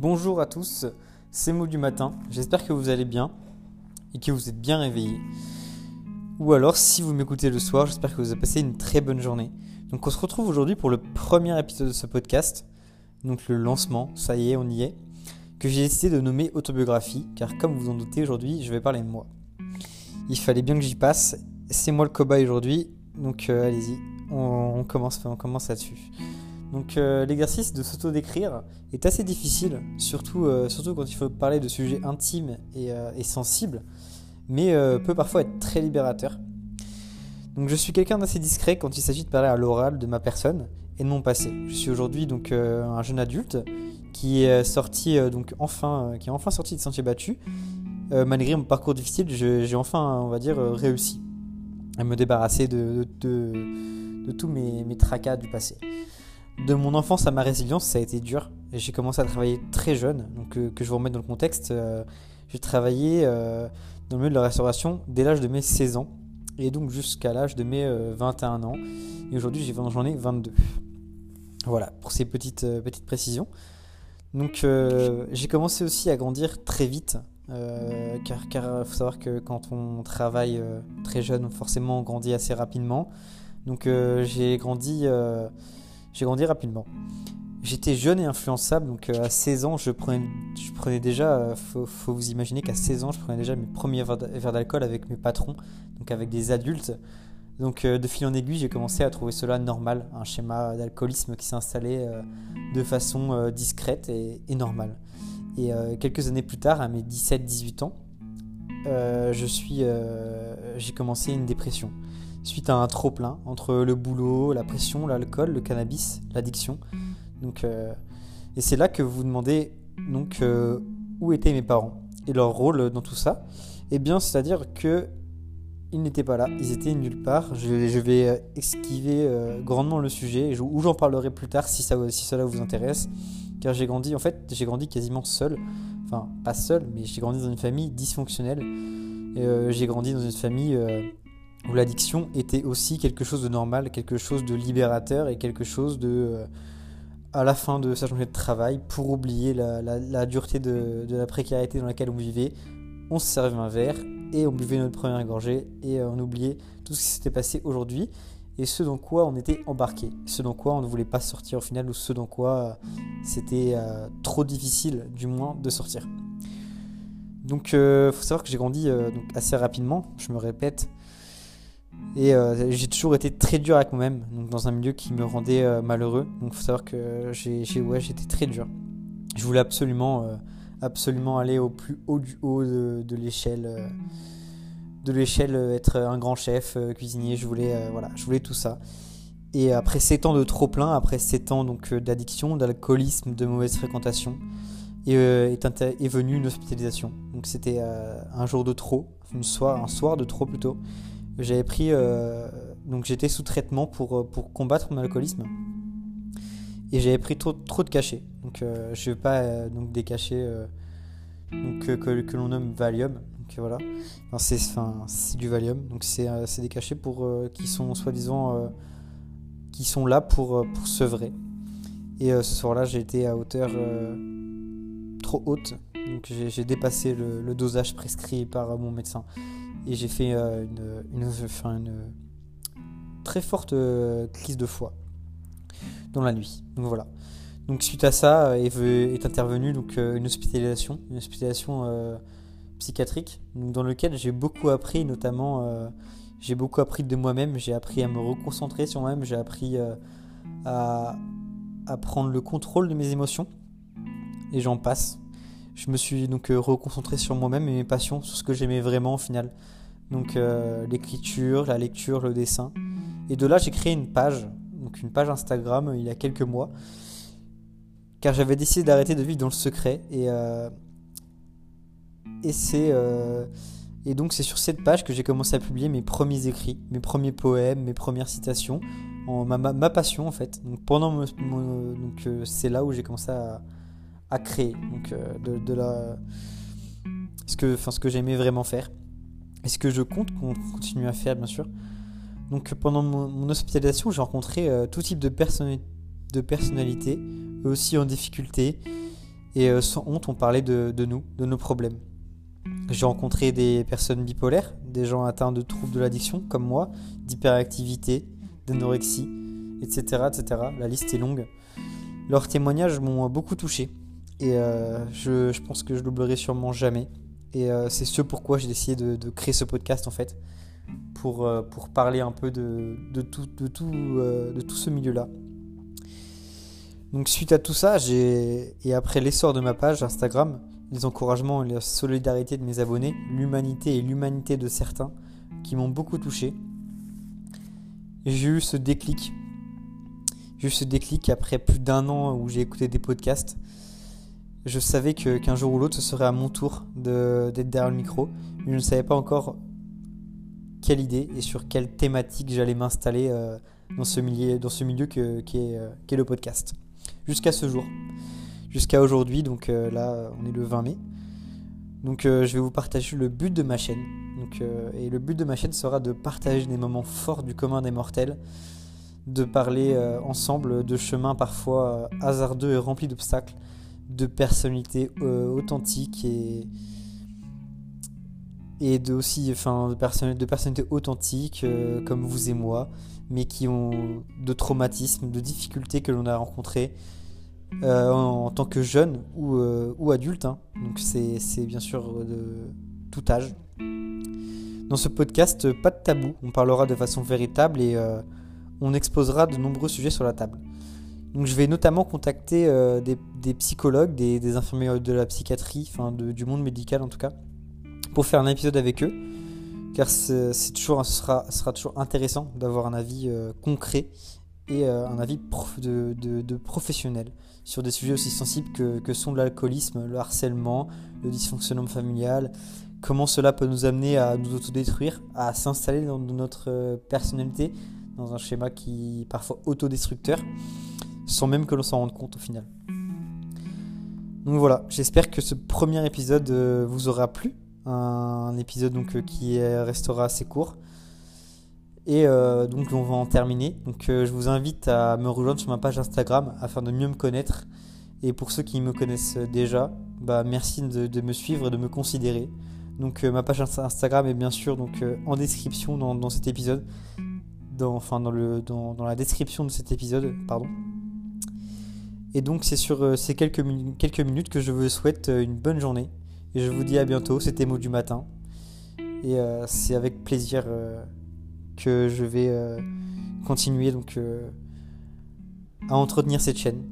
Bonjour à tous, c'est Mots du matin. J'espère que vous allez bien et que vous êtes bien réveillés. Ou alors, si vous m'écoutez le soir, j'espère que vous avez passé une très bonne journée. Donc, on se retrouve aujourd'hui pour le premier épisode de ce podcast. Donc, le lancement, ça y est, on y est. Que j'ai décidé de nommer autobiographie, car comme vous en doutez, aujourd'hui, je vais parler de moi. Il fallait bien que j'y passe. C'est moi le cobaye aujourd'hui. Donc, euh, allez-y, on commence là-dessus. Donc euh, l'exercice de s'auto-décrire est assez difficile, surtout, euh, surtout quand il faut parler de sujets intimes et, euh, sensibles, mais peut parfois être très libérateur. Donc je suis quelqu'un d'assez discret quand il s'agit de parler à l'oral de ma personne et de mon passé. Je suis aujourd'hui donc un jeune adulte qui est sorti donc enfin, qui est enfin sorti de sentier battu. malgré mon parcours difficile, j'ai enfin, on va dire, réussi à me débarrasser de, de, tous mes, mes tracas du passé. De mon enfance à ma résilience, ça a été dur. J'ai commencé à travailler très jeune, donc euh, que je vous remette dans le contexte. Euh, j'ai travaillé euh, dans le milieu de la restauration dès l'âge de mes 16 ans, et donc jusqu'à l'âge de mes 21 ans. Et aujourd'hui, j'en ai 22. Voilà, pour ces petites, petites précisions. Donc j'ai commencé aussi à grandir très vite, car il faut savoir que quand on travaille très jeune, forcément on grandit assez rapidement. Donc j'ai grandi j'ai grandi rapidement. J'étais jeune et influençable, donc euh, à 16 ans, je prenais, déjà, euh, faut, faut, vous imaginer qu'à 16 ans, je prenais déjà mes premiers verres d'alcool avec mes patrons, donc avec des adultes. Donc euh, de fil en aiguille, j'ai commencé à trouver cela normal, un schéma d'alcoolisme qui s'installait de façon discrète et, et, normale. Et quelques années plus tard, à mes 17-18 ans, je suis, j'ai commencé une dépression suite à un trop plein entre le boulot, la pression, l'alcool, le cannabis, l'addiction. Donc, euh, et c'est là que vous vous demandez donc euh, où étaient mes parents et leur rôle dans tout ça. Eh bien, c'est-à-dire que ils n'étaient pas là, ils étaient nulle part. Je, vais euh, esquiver grandement le sujet, ou j'en parlerai plus tard si cela vous intéresse. Car j'ai grandi, en fait, j'ai grandi quasiment seul. Enfin, pas seul, mais j'ai grandi dans une famille dysfonctionnelle. j'ai grandi dans une famille où l'addiction était aussi quelque chose de normal, quelque chose de libérateur et quelque chose de, euh, à la fin de sa journée de travail, pour oublier la, dureté de, la précarité dans laquelle on vivait, on se servait un verre et on buvait notre première gorgée et euh, on oubliait tout ce qui s'était passé aujourd'hui. Et ce dans quoi on était embarqué, ce dans quoi on ne voulait pas sortir au final ou ce dans quoi euh, c'était trop difficile du moins de sortir. Donc il faut savoir que j'ai grandi assez rapidement, je me répète, et euh, j'ai toujours été très dur avec moi-même, donc dans un milieu qui me rendait euh, malheureux. Donc il faut savoir que j'ai, ouais, j'étais très dur. Je voulais absolument, euh, absolument aller au plus haut du haut de, l'échelle, de l'échelle, être un grand chef, cuisinier. Je voulais, voilà, je voulais tout ça. Et après 7 ans de trop plein, après 7 ans donc d'addiction, d'alcoolisme, de mauvaise fréquentation, est, est, venue une hospitalisation. Donc c'était un jour de trop, une soir, un soir de trop plutôt. J'avais pris. Euh, donc j'étais sous traitement pour, euh, pour combattre mon alcoolisme. Et j'avais pris trop, trop de cachets. Donc euh, je veux pas donc, des cachets donc, que, que l'on nomme Valium. Donc voilà. c'est du Valium. Donc c'est des cachets pour, qui sont soi-disant. qui sont là pour, pour sevrer. Et ce soir-là, j'ai été à hauteur trop haute. Donc j'ai dépassé le, dosage prescrit par mon médecin et j'ai fait euh, une, très forte euh, crise de foie dans la nuit. Donc voilà. Donc suite à ça est, est intervenue donc euh, une hospitalisation, une hospitalisation psychiatrique, dans lequel j'ai beaucoup appris, notamment j'ai beaucoup appris de moi-même, j'ai appris à me reconcentrer sur moi-même, j'ai appris à, prendre le contrôle de mes émotions et j'en passe je me suis donc euh, reconcentré sur moi-même et mes passions, sur ce que j'aimais vraiment au final. Donc euh, l'écriture, la lecture, le dessin. Et de là, j'ai créé une page, donc une page Instagram euh, il y a quelques mois, car j'avais décidé d'arrêter de vivre dans le secret. Et, et c'est et donc c'est sur cette page que j'ai commencé à publier mes premiers écrits, mes premiers poèmes, mes premières citations, en, ma, ma, passion en fait. Donc pendant donc c'est là où j'ai commencé à à créer. Donc, euh, de, la... ce que, ce que j'aimais vraiment faire. Et ce que je compte continuer à faire, bien sûr. Donc, pendant mon, hospitalisation, j'ai rencontré euh, tout type de, personnes de personnalités, eux aussi en difficulté. Et sans honte, on parlait de, de nous, de nos problèmes. J'ai rencontré des personnes bipolaires, des gens atteints de troubles de l'addiction comme moi, d'hyperactivité, d'anorexie, etc., etc. La liste est longue. Leurs témoignages m'ont beaucoup touché et euh, je, pense que je l'oublierai sûrement jamais. Et euh, c'est ce pourquoi j'ai décidé de, créer ce podcast en fait, pour, euh, parler un peu de, tout, ce milieu-là. Donc suite à tout ça, et après l'essor de ma page Instagram, les encouragements et la solidarité de mes abonnés, l'humanité et l'humanité de certains qui m'ont beaucoup touché, j'ai eu ce déclic j'ai eu ce déclic après plus d'un an où j'ai écouté des podcasts. Je savais qu'un jour ou l'autre, ce serait à mon tour d'être derrière le micro. Mais je ne savais pas encore quelle idée et sur quelle thématique j'allais m'installer euh, dans ce milieu, dans ce milieu que, qui, est, euh, le podcast. Jusqu'à ce jour. Jusqu'à aujourd'hui, donc euh, là, on est le 20 mai. Donc je vais vous partager le but de ma chaîne. Donc, et le but de ma chaîne sera de partager des moments forts du commun des mortels de parler ensemble de chemins parfois hasardeux et remplis d'obstacles, de personnalités euh, authentiques et, de aussi de, de personnalités authentiques comme vous et moi, mais qui ont de traumatismes, de difficultés que l'on a rencontrées en, tant que jeune ou, ou adulte. Hein. Donc c'est bien sûr de tout âge. Dans ce podcast, pas de tabou, on parlera de façon véritable et on exposera de nombreux sujets sur la table. Donc je vais notamment contacter euh, des, psychologues, des, infirmiers de la psychiatrie, enfin du monde médical en tout cas, pour faire un épisode avec eux, car c'est toujours, ce sera, sera, toujours intéressant d'avoir un avis euh, concret et euh, un avis de, de, professionnel sur des sujets aussi sensibles que, que sont l'alcoolisme, le harcèlement, le dysfonctionnement familial, comment cela peut nous amener à nous autodétruire, à s'installer dans notre personnalité, dans un schéma qui est parfois autodestructeur, sans même que l'on s'en rende compte au final. Donc voilà, j'espère que ce premier épisode euh, vous aura plu, un épisode donc euh, qui restera assez court. Et euh, donc on va en terminer. Donc je vous invite à me rejoindre sur ma page Instagram afin de mieux me connaître. Et pour ceux qui me connaissent déjà, bah merci de, me suivre et de me considérer. Donc ma page Instagram est bien sûr donc en description dans cet épisode dans, enfin, dans, le, dans, dans, la description de cet épisode. Pardon. Et donc c'est sur euh, ces quelques, minutes que je vous souhaite euh, une bonne journée. Et je vous dis à bientôt, c'était Mots du matin. Et euh, c'est avec plaisir que je vais continuer donc à entretenir cette chaîne.